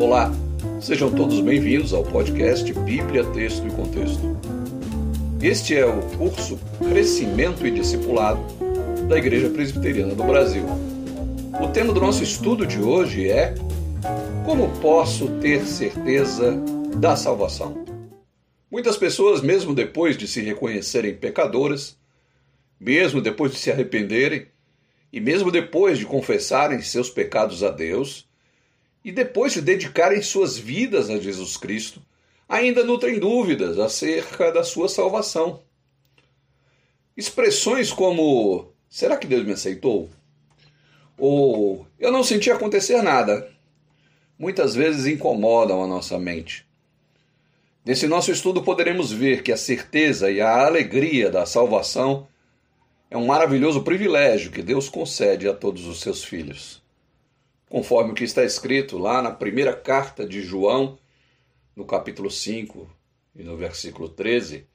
Olá, sejam todos bem-vindos ao podcast Bíblia, Texto e Contexto. Este é o curso Crescimento e Discipulado da Igreja Presbiteriana do Brasil. O tema do nosso estudo de hoje é Como posso ter certeza da salvação? Muitas pessoas, mesmo depois de se reconhecerem pecadoras, mesmo depois de se arrependerem, e mesmo depois de confessarem seus pecados a Deus, e depois de dedicarem suas vidas a Jesus Cristo, ainda nutrem dúvidas acerca da sua salvação. Expressões como: será que Deus me aceitou? Ou eu não senti acontecer nada, muitas vezes incomodam a nossa mente. Nesse nosso estudo poderemos ver que a certeza e a alegria da salvação é um maravilhoso privilégio que Deus concede a todos os seus filhos. Conforme o que está escrito lá na primeira carta de João, no capítulo 5 e no versículo 13,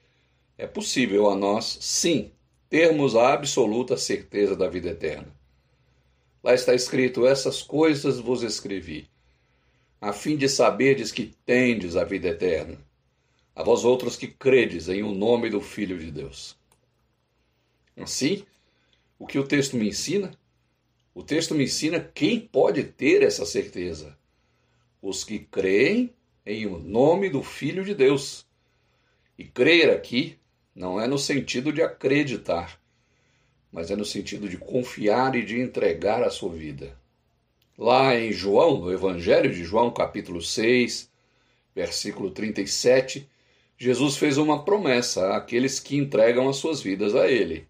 é possível a nós, sim, termos a absoluta certeza da vida eterna. Lá está escrito: Essas coisas vos escrevi, a fim de saberdes que tendes a vida eterna, a vós outros que credes em o nome do Filho de Deus. Assim, o que o texto me ensina? O texto me ensina quem pode ter essa certeza. Os que creem em o nome do Filho de Deus. E crer aqui não é no sentido de acreditar, mas é no sentido de confiar e de entregar a sua vida. Lá em João, no Evangelho de João, capítulo 6, versículo 37, Jesus fez uma promessa àqueles que entregam as suas vidas a Ele.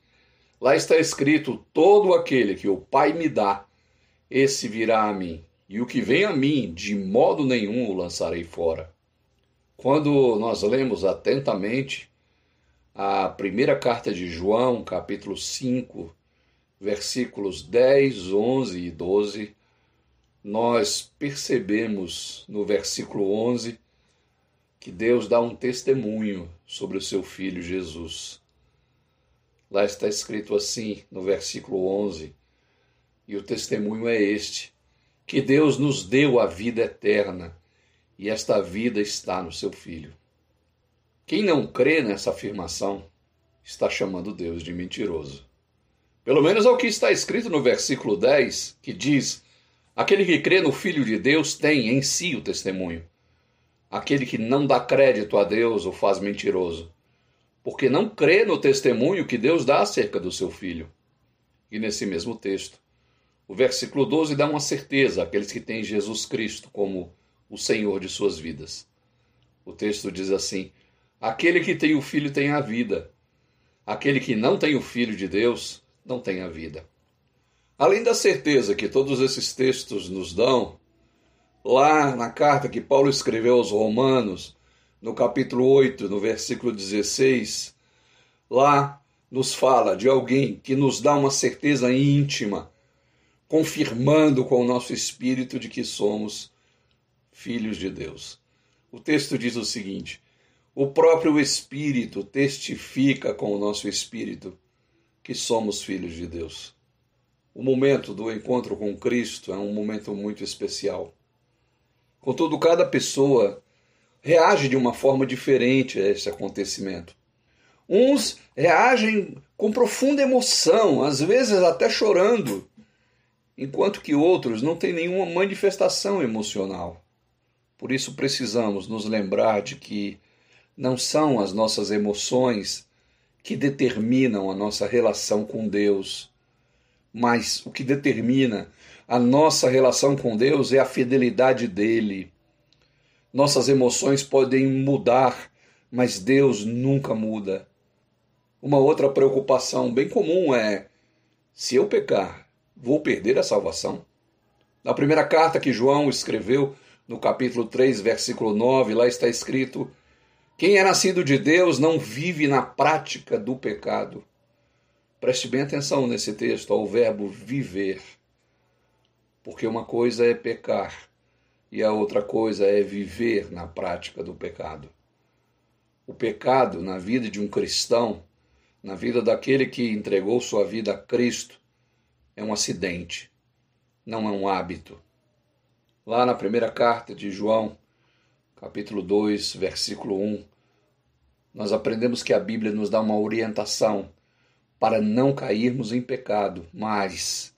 Lá está escrito: Todo aquele que o Pai me dá, esse virá a mim, e o que vem a mim, de modo nenhum o lançarei fora. Quando nós lemos atentamente a primeira carta de João, capítulo 5, versículos 10, 11 e 12, nós percebemos no versículo 11 que Deus dá um testemunho sobre o seu filho Jesus. Lá está escrito assim no versículo 11: E o testemunho é este: que Deus nos deu a vida eterna, e esta vida está no seu Filho. Quem não crê nessa afirmação está chamando Deus de mentiroso. Pelo menos é o que está escrito no versículo 10, que diz: Aquele que crê no Filho de Deus tem em si o testemunho. Aquele que não dá crédito a Deus o faz mentiroso, porque não crê no testemunho que Deus dá acerca do seu filho. E nesse mesmo texto, o versículo 12 dá uma certeza àqueles que têm Jesus Cristo como o Senhor de suas vidas. O texto diz assim: Aquele que tem o filho tem a vida, aquele que não tem o filho de Deus não tem a vida. Além da certeza que todos esses textos nos dão, lá na carta que Paulo escreveu aos Romanos, no capítulo 8, no versículo 16, lá nos fala de alguém que nos dá uma certeza íntima, confirmando com o nosso espírito de que somos filhos de Deus. O texto diz o seguinte: o próprio Espírito testifica com o nosso espírito que somos filhos de Deus. O momento do encontro com Cristo é um momento muito especial. Contudo, cada pessoa reage de uma forma diferente a esse acontecimento. Uns reagem com profunda emoção, às vezes até chorando, enquanto que outros não têm nenhuma manifestação emocional. Por isso precisamos nos lembrar de que não são as nossas emoções que determinam a nossa relação com Deus, mas o que determina a nossa relação com Deus é a fidelidade dele nossas emoções podem mudar, mas Deus nunca muda. Uma outra preocupação bem comum é: se eu pecar, vou perder a salvação? Na primeira carta que João escreveu, no capítulo 3, versículo 9, lá está escrito: Quem é nascido de Deus não vive na prática do pecado. Preste bem atenção nesse texto ao verbo viver. Porque uma coisa é pecar e a outra coisa é viver na prática do pecado. O pecado na vida de um cristão, na vida daquele que entregou sua vida a Cristo, é um acidente, não é um hábito. Lá na primeira carta de João, capítulo 2, versículo 1, nós aprendemos que a Bíblia nos dá uma orientação para não cairmos em pecado, mas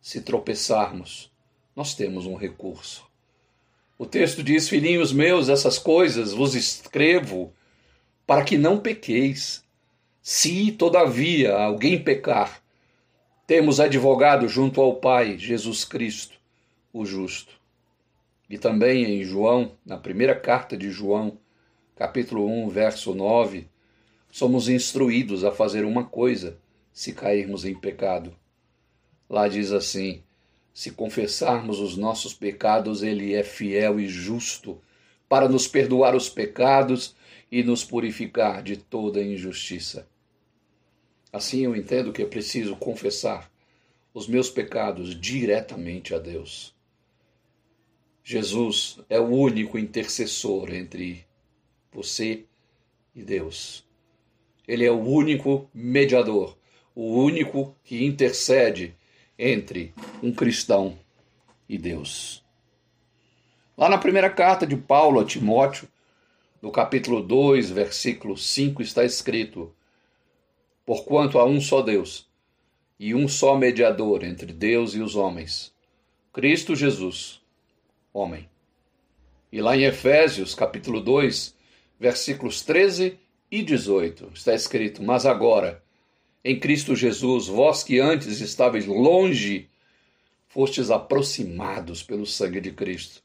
se tropeçarmos, nós temos um recurso. O texto diz: Filhinhos meus, essas coisas vos escrevo para que não pequeis. Se, todavia, alguém pecar, temos advogado junto ao Pai, Jesus Cristo, o justo. E também em João, na primeira carta de João, capítulo 1, verso 9, somos instruídos a fazer uma coisa se cairmos em pecado. Lá diz assim: se confessarmos os nossos pecados, Ele é fiel e justo para nos perdoar os pecados e nos purificar de toda injustiça. Assim eu entendo que é preciso confessar os meus pecados diretamente a Deus. Jesus é o único intercessor entre você e Deus. Ele é o único mediador, o único que intercede entre um cristão e Deus. Lá na primeira carta de Paulo a Timóteo, no capítulo 2, versículo 5, está escrito: Porquanto há um só Deus e um só mediador entre Deus e os homens, Cristo Jesus, homem. E lá em Efésios, capítulo 2, versículos 13 e 18, está escrito: Mas agora, em Cristo Jesus, vós que antes estáveis longe, fostes aproximados pelo sangue de Cristo.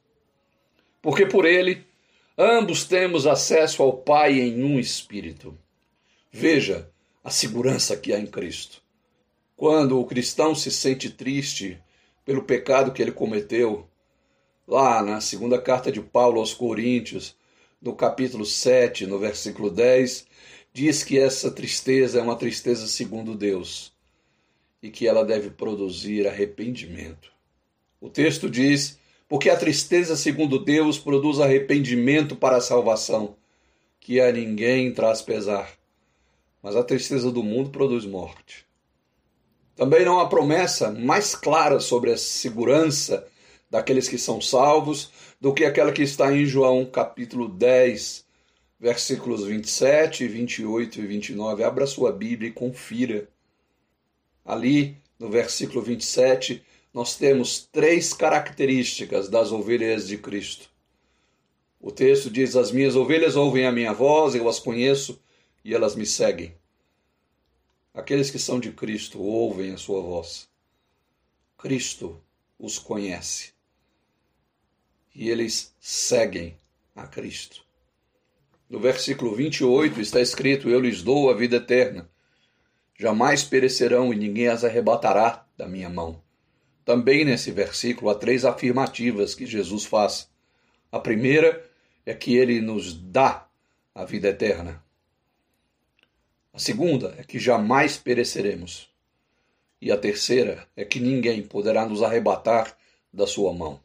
Porque por ele ambos temos acesso ao Pai em um espírito. Veja a segurança que há em Cristo. Quando o cristão se sente triste pelo pecado que ele cometeu, lá na segunda carta de Paulo aos Coríntios, no capítulo 7, no versículo 10, diz que essa tristeza é uma tristeza segundo Deus e que ela deve produzir arrependimento. O texto diz: porque a tristeza segundo Deus produz arrependimento para a salvação, que a ninguém traz pesar mas a tristeza do mundo produz morte. Também não há promessa mais clara sobre a segurança daqueles que são salvos do que aquela que está em João capítulo 10, versículos 27, 28 e 29. Abra sua Bíblia e confira. Ali, no versículo 27, nós temos três características das ovelhas de Cristo. O texto diz: As minhas ovelhas ouvem a minha voz, eu as conheço e elas me seguem. Aqueles que são de Cristo ouvem a sua voz. Cristo os conhece. E eles seguem a Cristo. No versículo 28 está escrito: Eu lhes dou a vida eterna. Jamais perecerão e ninguém as arrebatará da minha mão. Também nesse versículo há três afirmativas que Jesus faz. A primeira é que ele nos dá a vida eterna. A segunda é que jamais pereceremos. E a terceira é que ninguém poderá nos arrebatar da sua mão.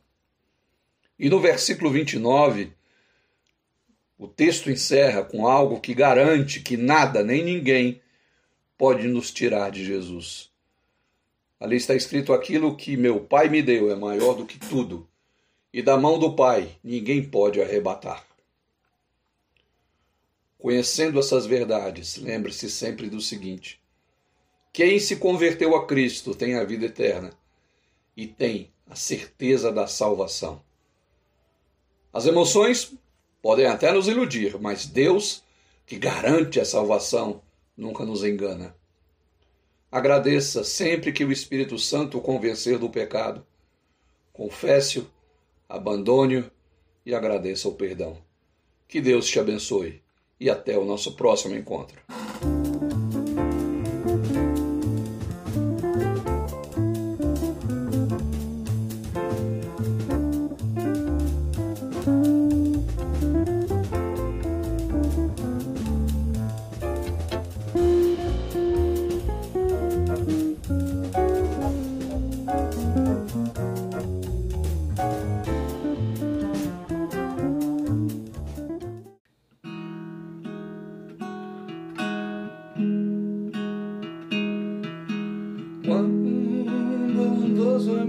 E no versículo 29, o texto encerra com algo que garante que nada nem ninguém pode nos tirar de Jesus. Ali está escrito: aquilo que meu Pai me deu é maior do que tudo, e da mão do Pai ninguém pode arrebatar. Conhecendo essas verdades, lembre-se sempre do seguinte: quem se converteu a Cristo tem a vida eterna e tem a certeza da salvação. As emoções podem até nos iludir, mas Deus, que garante a salvação, nunca nos engana. Agradeça sempre que o Espírito Santo o convencer do pecado. Confesse-o, abandone-o e agradeça o perdão. Que Deus te abençoe e até o nosso próximo encontro.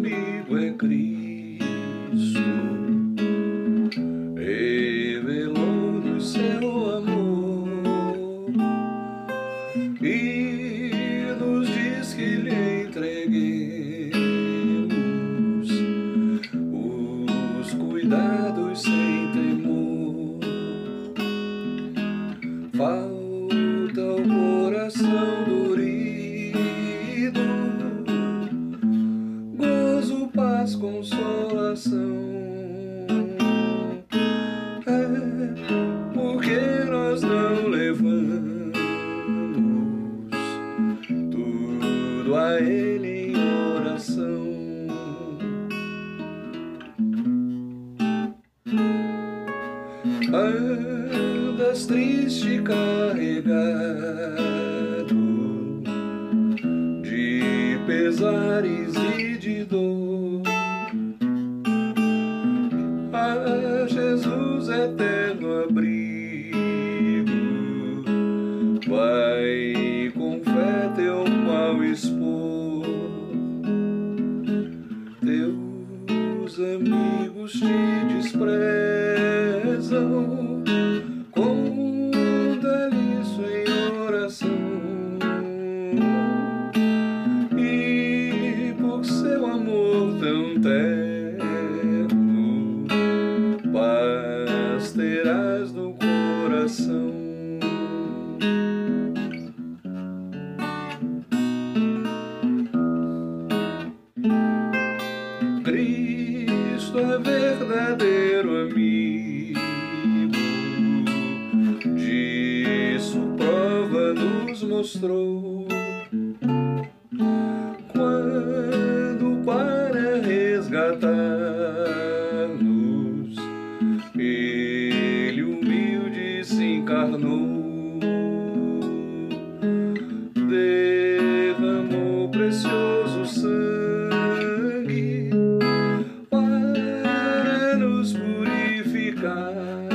Quando um bondoso amigo é Cristo. Ele em oração. Andas triste carregar mostrou. Quando para é resgatar-nos, ele humilde se encarnou, derramou precioso sangue para nos purificar.